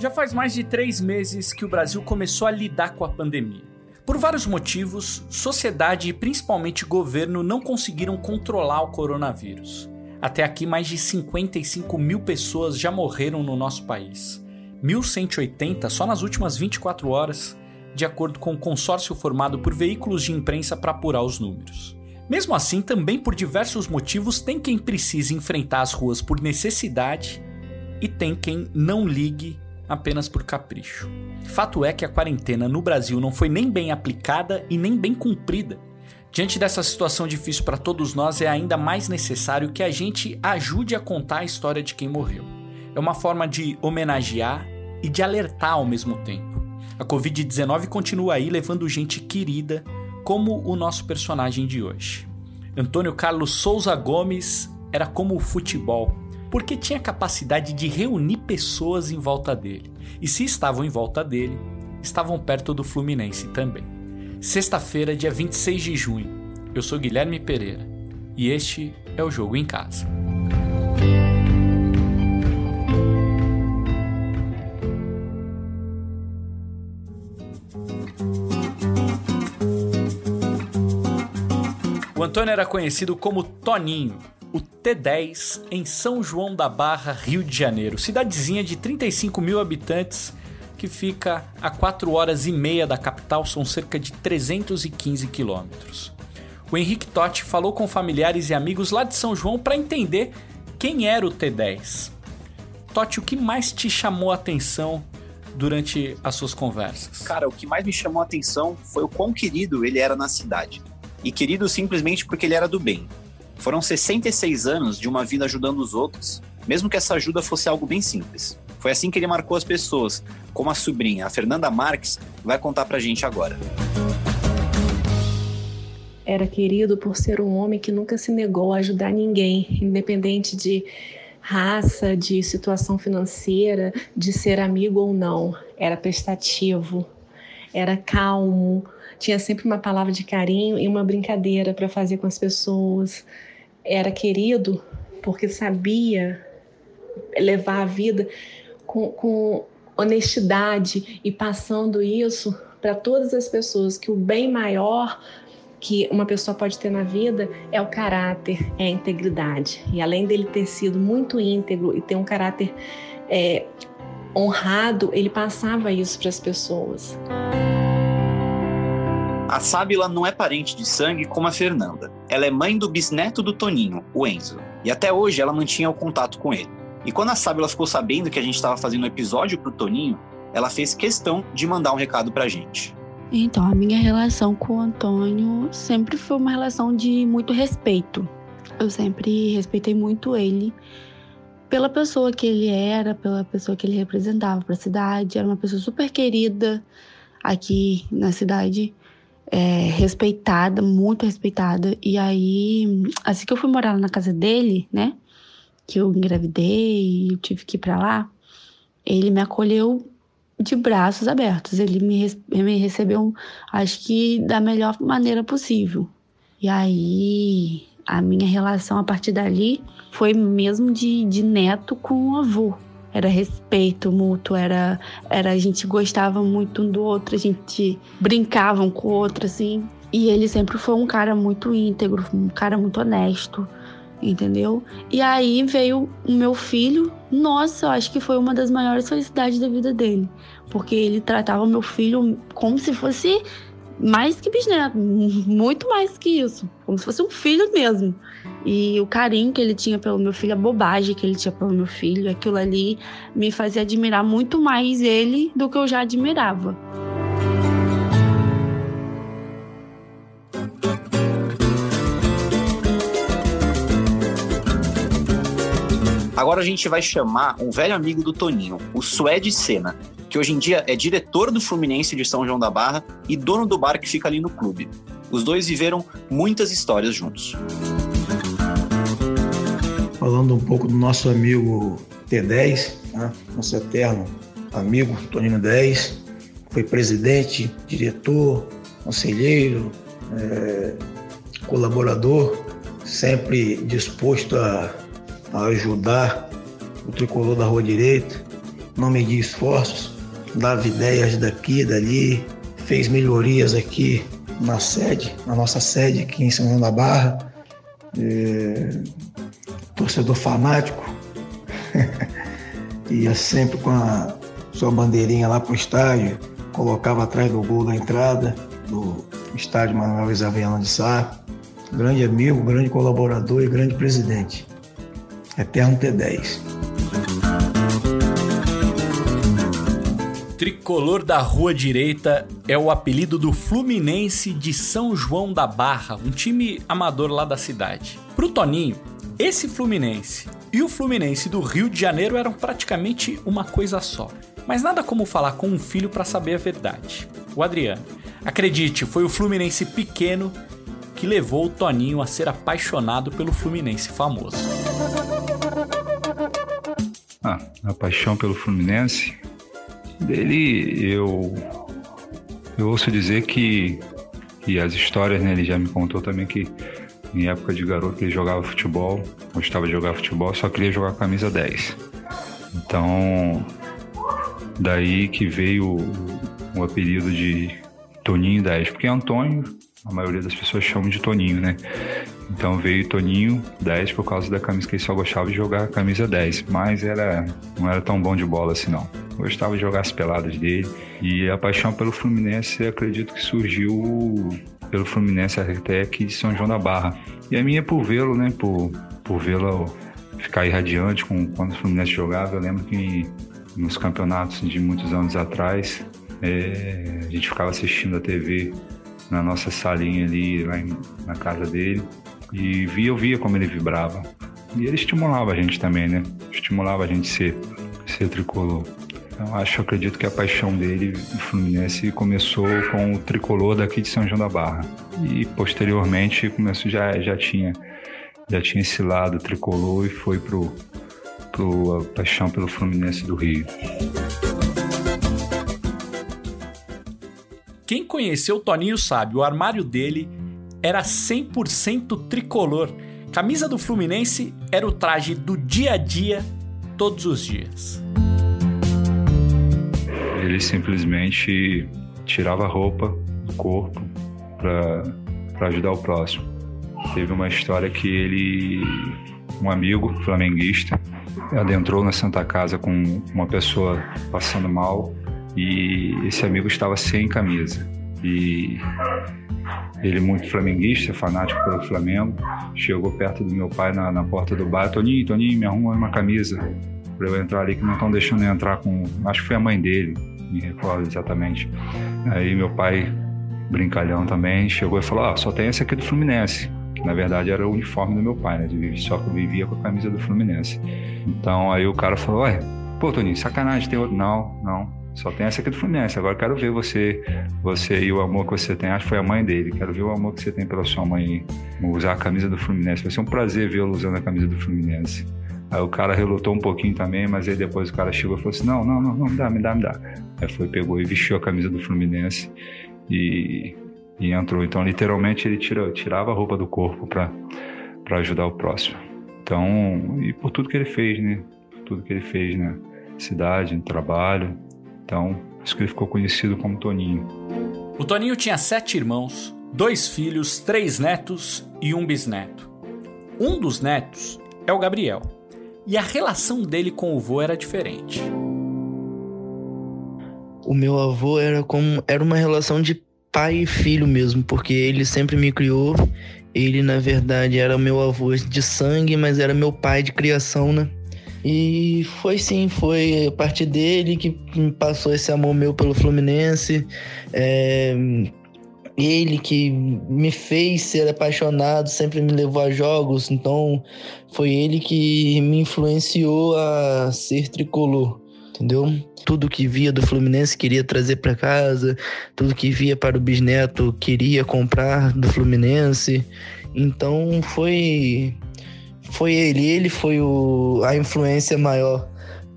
Já faz mais de três meses que o Brasil começou a lidar com a pandemia. Por vários motivos, sociedade e principalmente governo não conseguiram controlar o coronavírus. Até aqui, mais de 55 mil pessoas já morreram no nosso país. 1.180 só nas últimas 24 horas, de acordo com o um consórcio formado por veículos de imprensa para apurar os números. Mesmo assim, também por diversos motivos, tem quem precise enfrentar as ruas por necessidade e tem quem não ligue apenas por capricho. Fato é que a quarentena no Brasil não foi nem bem aplicada e nem bem cumprida. Diante dessa situação difícil para todos nós, é ainda mais necessário que a gente ajude a contar a história de quem morreu. É uma forma de homenagear e de alertar ao mesmo tempo. A Covid-19 continua aí levando gente querida, como o nosso personagem de hoje. Antônio Carlos Souza Gomes era como o futebol, porque tinha capacidade de reunir pessoas em volta dele. E se estavam em volta dele, estavam perto do Fluminense também. Sexta-feira, dia 26 de junho. Eu sou Guilherme Pereira e este é o Jogo em Casa. O Antônio era conhecido como Toninho, o T10 em São João da Barra, Rio de Janeiro, cidadezinha de 35 mil habitantes que fica a 4 horas e meia da capital, são cerca de 315 quilômetros. O Henrique Totti falou com familiares e amigos lá de São João para entender quem era o T10. Totti, o que mais te chamou a atenção durante as suas conversas? Cara, o que mais me chamou a atenção foi o quão querido ele era na cidade e querido simplesmente porque ele era do bem. Foram 66 anos de uma vida ajudando os outros, mesmo que essa ajuda fosse algo bem simples. Foi assim que ele marcou as pessoas, como a sobrinha, a Fernanda Marques, vai contar pra gente agora. Era querido por ser um homem que nunca se negou a ajudar ninguém, independente de raça, de situação financeira, de ser amigo ou não. Era prestativo, era calmo, tinha sempre uma palavra de carinho e uma brincadeira para fazer com as pessoas. Era querido porque sabia levar a vida com, com honestidade e passando isso para todas as pessoas que o bem maior que uma pessoa pode ter na vida é o caráter, é a integridade. E além dele ter sido muito íntegro e ter um caráter é, honrado, ele passava isso para as pessoas. A Sábila não é parente de sangue como a Fernanda. Ela é mãe do bisneto do Toninho, o Enzo. E até hoje ela mantinha o contato com ele. E quando a Sábila ficou sabendo que a gente estava fazendo um episódio pro Toninho, ela fez questão de mandar um recado pra gente. Então, a minha relação com o Antônio sempre foi uma relação de muito respeito. Eu sempre respeitei muito ele pela pessoa que ele era, pela pessoa que ele representava para a cidade. Era uma pessoa super querida aqui na cidade é, respeitada, muito respeitada. E aí, assim que eu fui morar na casa dele, né? Que eu engravidei e tive que ir pra lá, ele me acolheu de braços abertos. Ele me, me recebeu, acho que da melhor maneira possível. E aí, a minha relação a partir dali foi mesmo de, de neto com o avô era respeito mútuo, era, era a gente gostava muito um do outro, a gente brincava um com o outro, assim. E ele sempre foi um cara muito íntegro, um cara muito honesto, entendeu? E aí veio o meu filho, nossa, eu acho que foi uma das maiores felicidades da vida dele, porque ele tratava o meu filho como se fosse mais que bisneto, muito mais que isso, como se fosse um filho mesmo. E o carinho que ele tinha pelo meu filho, a bobagem que ele tinha pelo meu filho, aquilo ali me fazia admirar muito mais ele do que eu já admirava. Agora a gente vai chamar um velho amigo do Toninho, o Suede Sena, que hoje em dia é diretor do Fluminense de São João da Barra e dono do bar que fica ali no clube. Os dois viveram muitas histórias juntos. Falando um pouco do nosso amigo T10, né? nosso eterno amigo Toninho 10, foi presidente, diretor, conselheiro, é, colaborador, sempre disposto a, a ajudar o tricolor da Rua Direita não medir esforços, dava ideias daqui dali, fez melhorias aqui na sede, na nossa sede aqui em São João da Barra. É, torcedor fanático, ia sempre com a sua bandeirinha lá pro estádio, colocava atrás do gol da entrada do estádio Manuel Isaviana de Sá. Grande amigo, grande colaborador e grande presidente. Eterno T10. Tricolor da Rua Direita é o apelido do Fluminense de São João da Barra, um time amador lá da cidade. Pro Toninho, esse Fluminense e o Fluminense do Rio de Janeiro eram praticamente uma coisa só. Mas nada como falar com um filho para saber a verdade. O Adriano. Acredite, foi o Fluminense pequeno que levou o Toninho a ser apaixonado pelo Fluminense famoso. Ah, a paixão pelo Fluminense dele eu eu ouço dizer que e as histórias, né, ele já me contou também que em época de garoto ele jogava futebol, gostava de jogar futebol, só queria jogar camisa 10. Então, daí que veio o, apelido de Toninho 10, porque Antônio, a maioria das pessoas chamam de Toninho, né? Então veio Toninho 10 por causa da camisa que ele só gostava de jogar a camisa 10, mas era não era tão bom de bola assim não. Gostava de jogar as peladas dele e a paixão pelo Fluminense acredito que surgiu pelo Fluminense aqui de São João da Barra. E a minha é por vê-lo, né, por, por vê-lo ficar irradiante com, quando o Fluminense jogava. Eu lembro que nos campeonatos de muitos anos atrás, é, a gente ficava assistindo a TV na nossa salinha ali, lá em, na casa dele, e via, eu via como ele vibrava. E ele estimulava a gente também, né? Estimulava a gente ser, ser tricolor. Então acho, acredito que a paixão dele, o Fluminense, começou com o tricolor daqui de São João da Barra. E posteriormente começou, já, já tinha já tinha esse lado tricolor e foi pro, pro a paixão pelo Fluminense do Rio. Quem conheceu o Toninho sabe, o armário dele era 100% tricolor. Camisa do Fluminense era o traje do dia a dia, todos os dias. Ele simplesmente tirava a roupa do corpo para ajudar o próximo. Teve uma história que ele, um amigo flamenguista, adentrou na Santa Casa com uma pessoa passando mal e esse amigo estava sem camisa. E ele, muito flamenguista, fanático pelo Flamengo, chegou perto do meu pai na, na porta do bar: Toninho, Toninho, me arruma uma camisa para eu entrar ali, que não estão deixando eu entrar com. Acho que foi a mãe dele, me recordo exatamente. Aí meu pai, brincalhão também, chegou e falou: ah, só tem esse aqui do Fluminense. Que na verdade era o uniforme do meu pai, né? Só que eu vivia com a camisa do Fluminense. Então aí o cara falou: ué, pô, Toninho, sacanagem, tem outro. Não, não. Só tem essa aqui do Fluminense. Agora quero ver você, você e o amor que você tem. Acho que foi a mãe dele. Quero ver o amor que você tem pela sua mãe usar a camisa do Fluminense. Vai ser um prazer vê-lo usando a camisa do Fluminense. Aí o cara relutou um pouquinho também, mas aí depois o cara chegou e falou assim: não, não, não, não, me dá, me dá, me dá. Aí foi, pegou e vestiu a camisa do Fluminense e, e entrou. Então, literalmente, ele tira, tirava a roupa do corpo para ajudar o próximo. Então, e por tudo que ele fez, né? Por tudo que ele fez na cidade, no trabalho, então, isso que ele ficou conhecido como Toninho. O Toninho tinha sete irmãos, dois filhos, três netos e um bisneto. Um dos netos é o Gabriel, e a relação dele com o vô era diferente. O meu avô era como era uma relação de pai e filho mesmo, porque ele sempre me criou. Ele, na verdade, era meu avô de sangue, mas era meu pai de criação, né? E foi sim, foi a partir dele que me passou esse amor meu pelo Fluminense. É, ele que me fez ser apaixonado, sempre me levou a jogos, então foi ele que me influenciou a ser tricolor, entendeu? Tudo que via do Fluminense queria trazer para casa, tudo que via para o bisneto queria comprar do Fluminense. Então foi foi ele, ele foi o, a influência maior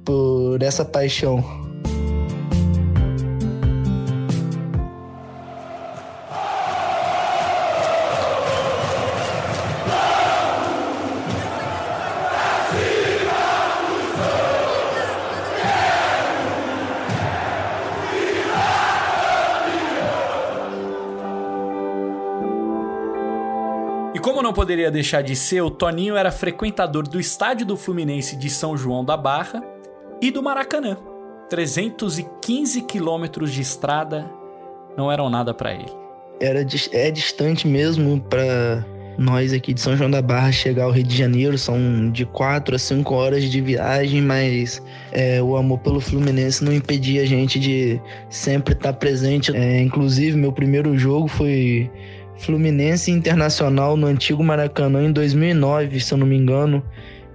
por essa paixão. Como não poderia deixar de ser, o Toninho era frequentador do estádio do Fluminense de São João da Barra e do Maracanã. 315 quilômetros de estrada não eram nada para ele. Era é distante mesmo para nós aqui de São João da Barra chegar ao Rio de Janeiro. São de 4 a 5 horas de viagem, mas é, o amor pelo Fluminense não impedia a gente de sempre estar presente. É, inclusive, meu primeiro jogo foi Fluminense Internacional no antigo Maracanã em 2009, se eu não me engano.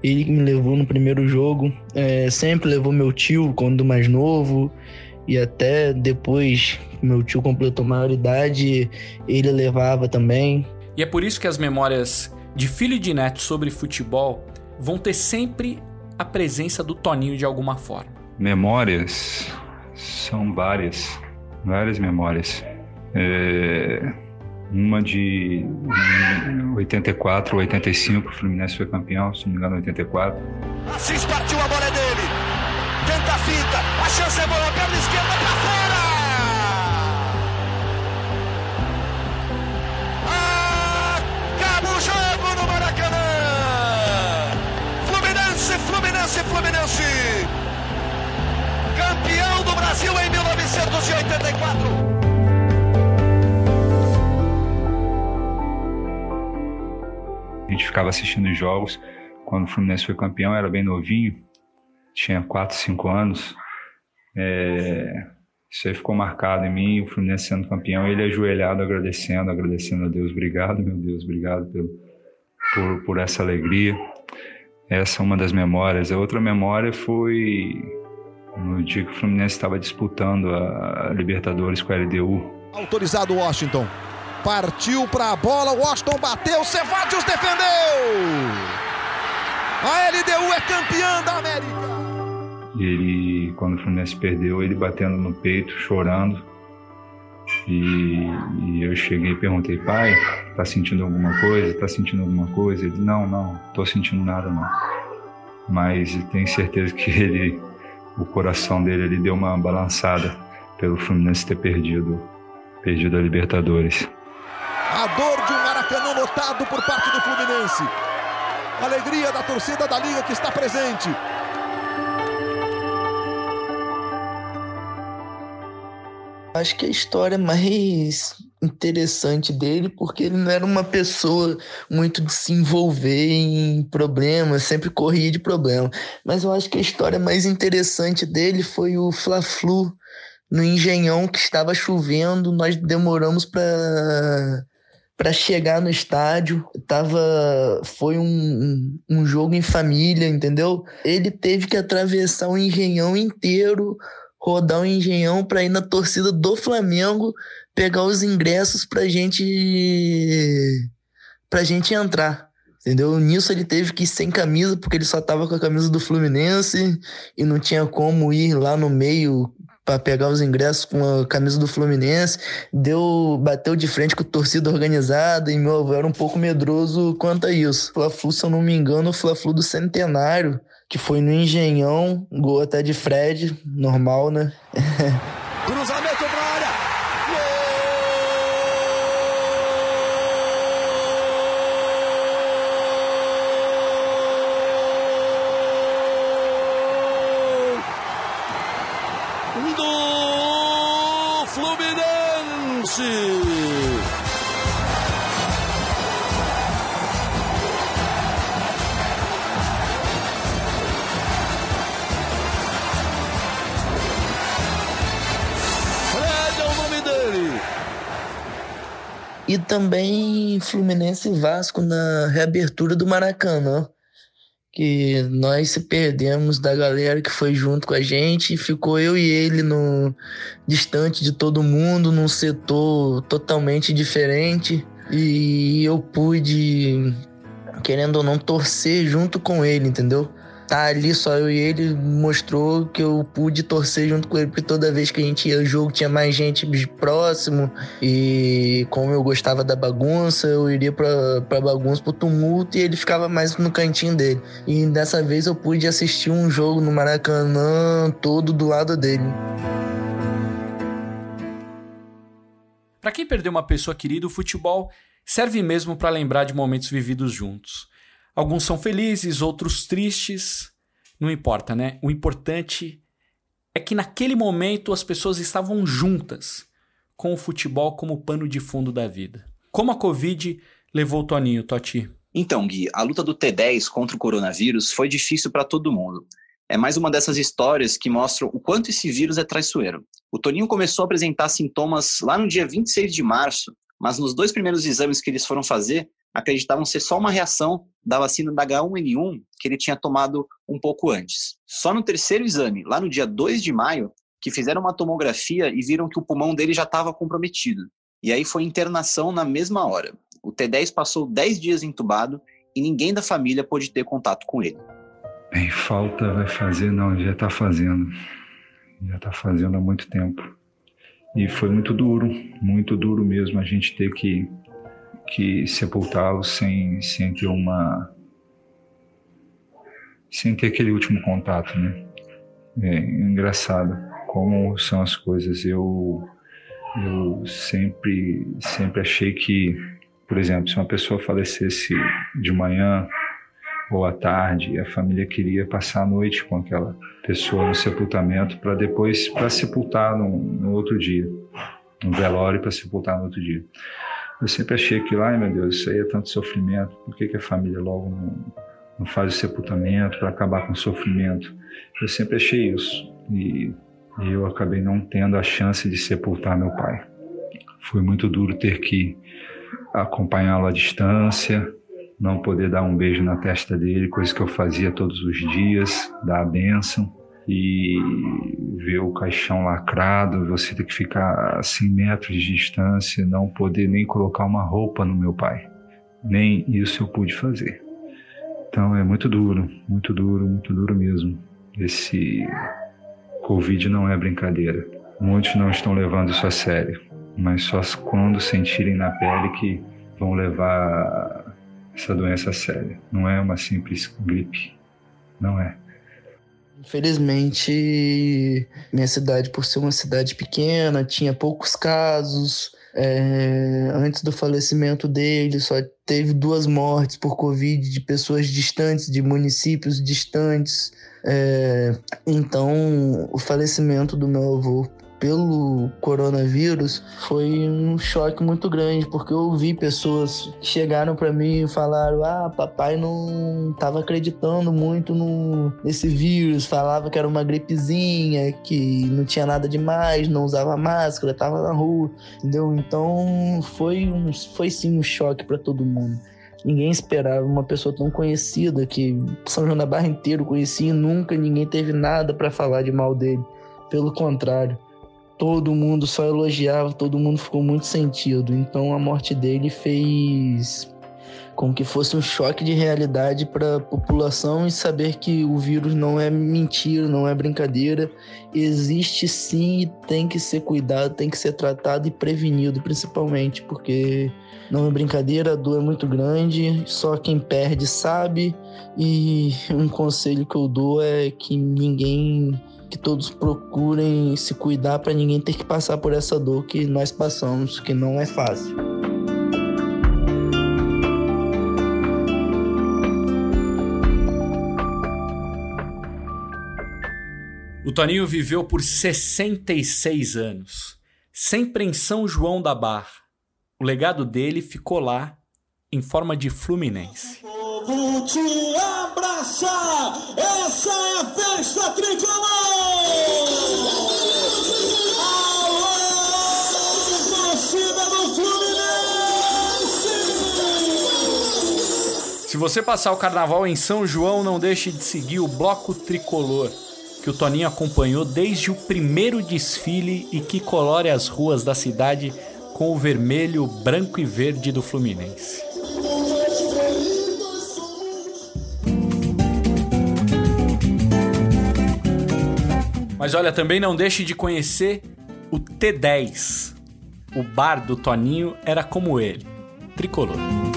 Ele me levou no primeiro jogo. É, sempre levou meu tio quando mais novo. E até depois meu tio completou maioridade, ele levava também. E é por isso que as memórias de filho e de neto sobre futebol vão ter sempre a presença do Toninho de alguma forma. Memórias são várias, várias memórias. É, uma de 84, 85, o Fluminense foi campeão, se não me engano, 84. Assis partiu, a bola é dele. Tenta a fita, a chance é boa, perna esquerda pra fora! Acaba o jogo no Maracanã! Fluminense, Fluminense, Fluminense! Campeão do Brasil em 1984! Gente ficava assistindo os jogos. Quando o Fluminense foi campeão, era bem novinho, tinha 4, 5 anos. É, isso aí ficou marcado em mim, o Fluminense sendo campeão, ele ajoelhado agradecendo, agradecendo a Deus. Obrigado, meu Deus, obrigado pelo, por, por essa alegria. Essa é uma das memórias. A outra memória foi no dia que o Fluminense estava disputando a Libertadores com a LDU. Autorizado Washington. Partiu para a bola, Washington bateu, Cevadios defendeu! A LDU é campeã da América! Ele, quando o Fluminense perdeu, ele batendo no peito, chorando. E, e, eu cheguei e perguntei, pai, tá sentindo alguma coisa? Tá sentindo alguma coisa? Ele, não, não, tô sentindo nada não. Mas tenho certeza que ele, o coração dele, ele deu uma balançada pelo Fluminense ter perdido, perdido a Libertadores. A dor de um Maracanã lotado por parte do Fluminense. Alegria da torcida da Liga que está presente. Acho que a história mais interessante dele, porque ele não era uma pessoa muito de se envolver em problemas, sempre corria de problema. Mas eu acho que a história mais interessante dele foi o Fla-Flu no Engenhão, que estava chovendo, nós demoramos para para chegar no estádio. Tava, foi um, um jogo em família, entendeu? Ele teve que atravessar o engenhão inteiro, rodar o engenhão para ir na torcida do Flamengo, pegar os ingressos pra gente pra gente entrar. Entendeu? Nisso ele teve que ir sem camisa, porque ele só tava com a camisa do Fluminense e não tinha como ir lá no meio para pegar os ingressos com a camisa do Fluminense, deu, bateu de frente com a torcida organizada e meu avô era um pouco medroso quanto a isso. Fla-Flu, se eu não me engano, o Fla-Flu do Centenário, que foi no Engenhão, gol até de Fred, normal, né? Cruzamento E também Fluminense e Vasco na reabertura do Maracanã. Que nós se perdemos da galera que foi junto com a gente. Ficou eu e ele no distante de todo mundo, num setor totalmente diferente. E eu pude, querendo ou não, torcer junto com ele, entendeu? Tá ali só eu e ele mostrou que eu pude torcer junto com ele, porque toda vez que a gente ia ao jogo tinha mais gente próximo. E como eu gostava da bagunça, eu iria pra, pra bagunça, pro tumulto, e ele ficava mais no cantinho dele. E dessa vez eu pude assistir um jogo no Maracanã todo do lado dele. Para quem perdeu uma pessoa querida, o futebol serve mesmo para lembrar de momentos vividos juntos. Alguns são felizes, outros tristes. Não importa, né? O importante é que naquele momento as pessoas estavam juntas, com o futebol como pano de fundo da vida. Como a Covid levou o Toninho, Toti? Então, Gui, a luta do T10 contra o coronavírus foi difícil para todo mundo. É mais uma dessas histórias que mostram o quanto esse vírus é traiçoeiro. O Toninho começou a apresentar sintomas lá no dia 26 de março, mas nos dois primeiros exames que eles foram fazer, acreditavam ser só uma reação da vacina da H1N1 que ele tinha tomado um pouco antes. Só no terceiro exame, lá no dia 2 de maio, que fizeram uma tomografia e viram que o pulmão dele já estava comprometido. E aí foi internação na mesma hora. O T10 passou 10 dias entubado e ninguém da família pôde ter contato com ele. Bem, falta vai fazer, não, já está fazendo. Já está fazendo há muito tempo. E foi muito duro, muito duro mesmo a gente ter que que sepultá-lo sem, sem ter uma. sem ter aquele último contato, né? É engraçado como são as coisas. Eu, eu sempre, sempre achei que, por exemplo, se uma pessoa falecesse de manhã ou à tarde, a família queria passar a noite com aquela pessoa no sepultamento para depois para sepultar no, no outro dia, no velório para sepultar no outro dia. Eu sempre achei que, ai meu Deus, isso aí é tanto sofrimento, por que, que a família logo não, não faz o sepultamento para acabar com o sofrimento? Eu sempre achei isso e, e eu acabei não tendo a chance de sepultar meu pai. Foi muito duro ter que acompanhá-lo à distância, não poder dar um beijo na testa dele, coisa que eu fazia todos os dias, dar a bênção e ver o caixão lacrado, você ter que ficar a 100 metros de distância, não poder nem colocar uma roupa no meu pai. Nem isso eu pude fazer. Então é muito duro, muito duro, muito duro mesmo. Esse Covid não é brincadeira. Muitos não estão levando isso a sério, mas só quando sentirem na pele que vão levar essa doença a sério. Não é uma simples gripe. Não é. Infelizmente, minha cidade, por ser uma cidade pequena, tinha poucos casos. É, antes do falecimento dele, só teve duas mortes por Covid de pessoas distantes, de municípios distantes. É, então, o falecimento do meu avô pelo coronavírus foi um choque muito grande, porque eu ouvi pessoas que chegaram para mim e falaram: "Ah, papai não estava acreditando muito no nesse vírus, falava que era uma gripezinha, que não tinha nada demais, não usava máscara, estava na rua", entendeu? Então, foi um foi sim um choque para todo mundo. Ninguém esperava uma pessoa tão conhecida que São João da Barra inteiro conhecia e nunca ninguém teve nada para falar de mal dele. Pelo contrário, todo mundo só elogiava, todo mundo ficou muito sentido. Então a morte dele fez com que fosse um choque de realidade para a população e saber que o vírus não é mentira, não é brincadeira, existe sim e tem que ser cuidado, tem que ser tratado e prevenido, principalmente, porque não é brincadeira, a dor é muito grande, só quem perde sabe. E um conselho que eu dou é que ninguém que todos procurem se cuidar para ninguém ter que passar por essa dor que nós passamos, que não é fácil. O Toninho viveu por 66 anos, sempre em São João da Barra. O legado dele ficou lá em forma de Fluminense. Vou te abraçar, essa é a festa tricolor! Você passar o carnaval em São João, não deixe de seguir o Bloco Tricolor, que o Toninho acompanhou desde o primeiro desfile e que colore as ruas da cidade com o vermelho, branco e verde do Fluminense. Mas olha, também não deixe de conhecer o T10. O bar do Toninho era como ele, tricolor.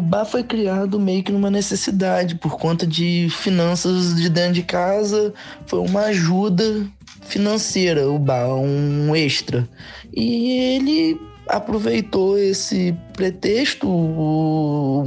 O bar foi criado meio que numa necessidade, por conta de finanças de dentro de casa, foi uma ajuda financeira, o bar, um extra. E ele aproveitou esse pretexto, o,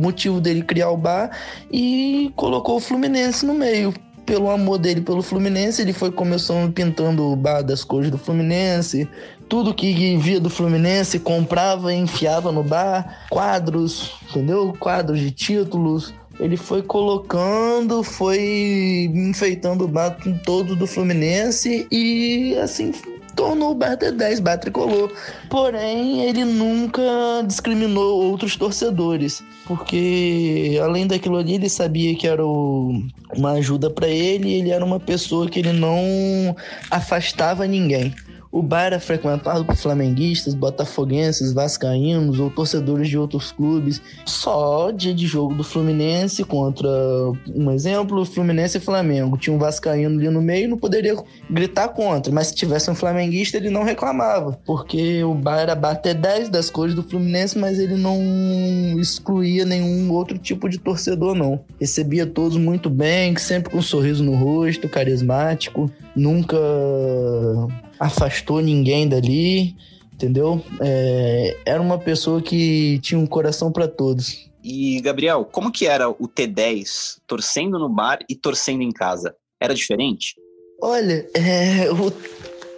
motivo dele criar o bar e colocou o Fluminense no meio pelo amor dele pelo Fluminense, ele foi começando pintando o bar das cores do Fluminense, tudo que via do Fluminense comprava e enfiava no bar, quadros, entendeu? Quadros de títulos. Ele foi colocando, foi enfeitando o bar todo do Fluminense e assim tornou o bar D10, bar tricolor. Porém, ele nunca discriminou outros torcedores, porque além daquilo ali, ele sabia que era o, uma ajuda para ele ele era uma pessoa que ele não afastava ninguém. O bar era frequentado por flamenguistas, botafoguenses, vascaínos ou torcedores de outros clubes. Só dia de jogo do Fluminense contra, um exemplo, Fluminense e Flamengo. Tinha um vascaíno ali no meio, não poderia gritar contra, mas se tivesse um flamenguista, ele não reclamava, porque o bar era bater 10 das cores do Fluminense, mas ele não excluía nenhum outro tipo de torcedor, não. Recebia todos muito bem, sempre com um sorriso no rosto, carismático, nunca afastou ninguém dali, entendeu? É, era uma pessoa que tinha um coração para todos. E, Gabriel, como que era o T10 torcendo no bar e torcendo em casa? Era diferente? Olha, é, o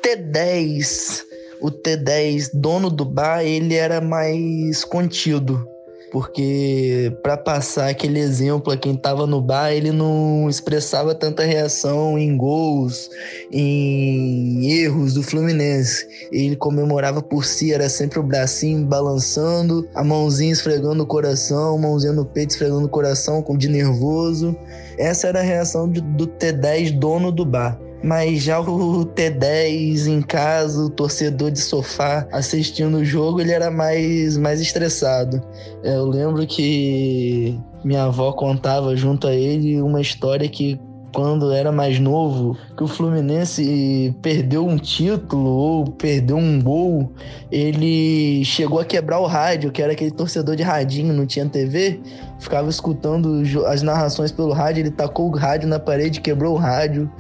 T10, o T10 dono do bar, ele era mais contido porque para passar aquele exemplo a quem estava no bar, ele não expressava tanta reação em gols, em erros do Fluminense. Ele comemorava por si, era sempre o bracinho balançando, a mãozinha esfregando o coração, mãozinha no peito esfregando o coração de nervoso. Essa era a reação do T10 dono do bar. Mas já o T10 em casa, o torcedor de sofá assistindo o jogo, ele era mais, mais estressado. Eu lembro que minha avó contava junto a ele uma história que quando era mais novo, que o Fluminense perdeu um título ou perdeu um gol, ele chegou a quebrar o rádio, que era aquele torcedor de radinho, não tinha TV, ficava escutando as narrações pelo rádio, ele tacou o rádio na parede, quebrou o rádio.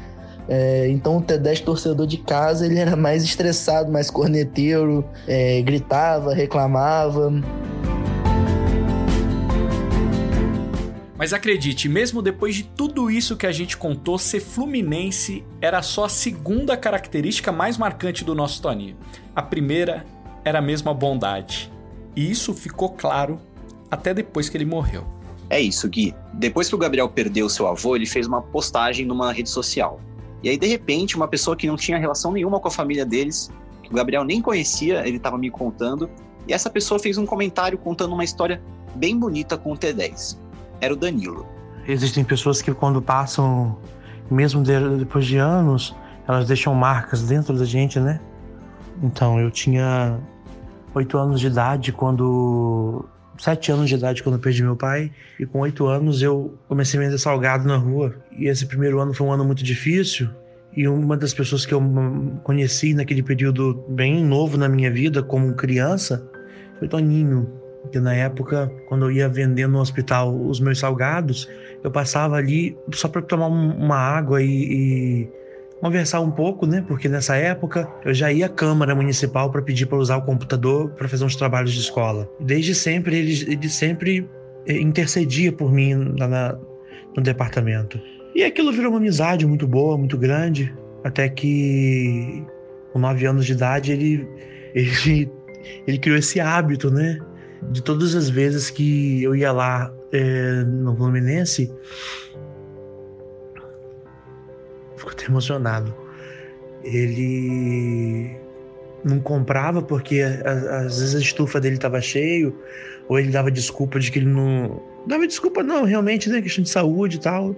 É, então o T10 torcedor de casa ele era mais estressado, mais corneteiro, é, gritava, reclamava. Mas acredite, mesmo depois de tudo isso que a gente contou, ser fluminense era só a segunda característica mais marcante do nosso Toninho. A primeira era mesmo a bondade. E isso ficou claro até depois que ele morreu. É isso, Gui. Depois que o Gabriel perdeu seu avô, ele fez uma postagem numa rede social. E aí, de repente, uma pessoa que não tinha relação nenhuma com a família deles, que o Gabriel nem conhecia, ele estava me contando, e essa pessoa fez um comentário contando uma história bem bonita com o T10. Era o Danilo. Existem pessoas que, quando passam, mesmo depois de anos, elas deixam marcas dentro da gente, né? Então, eu tinha oito anos de idade quando sete anos de idade quando eu perdi meu pai. E com oito anos eu comecei a vender salgado na rua. E esse primeiro ano foi um ano muito difícil. E uma das pessoas que eu conheci naquele período bem novo na minha vida, como criança, foi Toninho. Que na época, quando eu ia vendendo no hospital os meus salgados, eu passava ali só para tomar uma água e, e conversar um pouco, né? Porque nessa época eu já ia à Câmara Municipal para pedir para usar o computador para fazer uns trabalhos de escola. Desde sempre ele, ele sempre eh, intercedia por mim na, no departamento. E aquilo virou uma amizade muito boa, muito grande, até que com nove anos de idade ele, ele, ele criou esse hábito, né? De todas as vezes que eu ia lá é, no Fluminense, Fico até emocionado. Ele não comprava porque às vezes a estufa dele estava cheio, ou ele dava desculpa de que ele não. Dava desculpa, não, realmente, né? Questão de saúde e tal.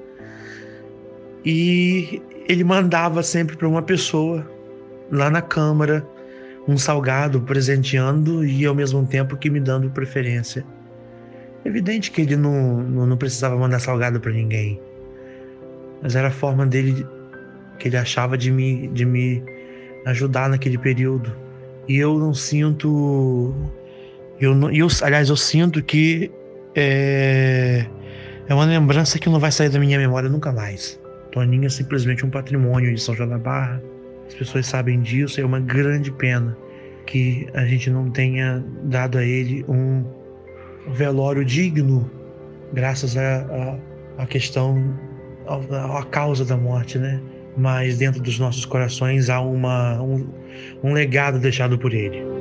E ele mandava sempre para uma pessoa lá na Câmara um salgado presenteando e ao mesmo tempo que me dando preferência. Evidente que ele não, não, não precisava mandar salgado para ninguém, mas era a forma dele que ele achava de me, de me ajudar naquele período. E eu não sinto. Eu, não, eu, aliás, eu sinto que é, é uma lembrança que não vai sair da minha memória nunca mais. Toninho é simplesmente um patrimônio de São João da Barra. As pessoas sabem disso, é uma grande pena que a gente não tenha dado a ele um velório digno, graças à a, a, questão, à causa da morte, né? Mas dentro dos nossos corações há uma, um, um legado deixado por ele.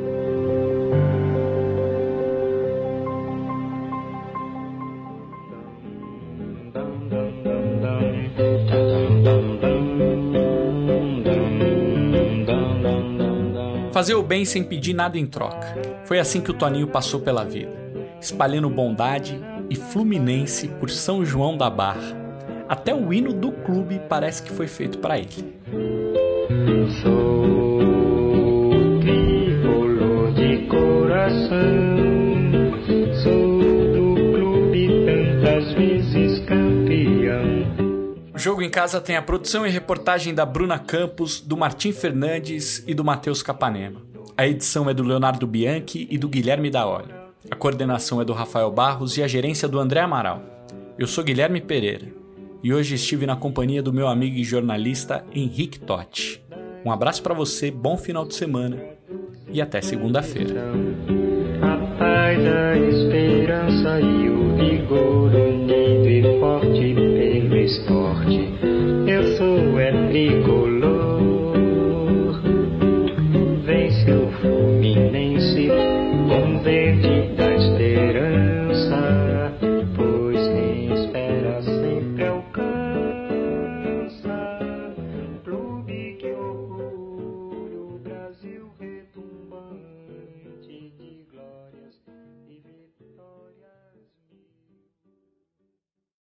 Fazer o bem sem pedir nada em troca. Foi assim que o Toninho passou pela vida, espalhando bondade e fluminense por São João da Barra. Até o hino do clube parece que foi feito para ele. Sou tricolor de coração, sou do clube tantas vezes campeão. Jogo em Casa tem a produção e reportagem da Bruna Campos, do Martim Fernandes e do Matheus Capanema. A edição é do Leonardo Bianchi e do Guilherme Daolio. A coordenação é do Rafael Barros e a gerência do André Amaral. Eu sou Guilherme Pereira e hoje estive na companhia do meu amigo e jornalista Henrique Totti. Um abraço para você, bom final de semana e até segunda-feira. Eu sou é tricolor.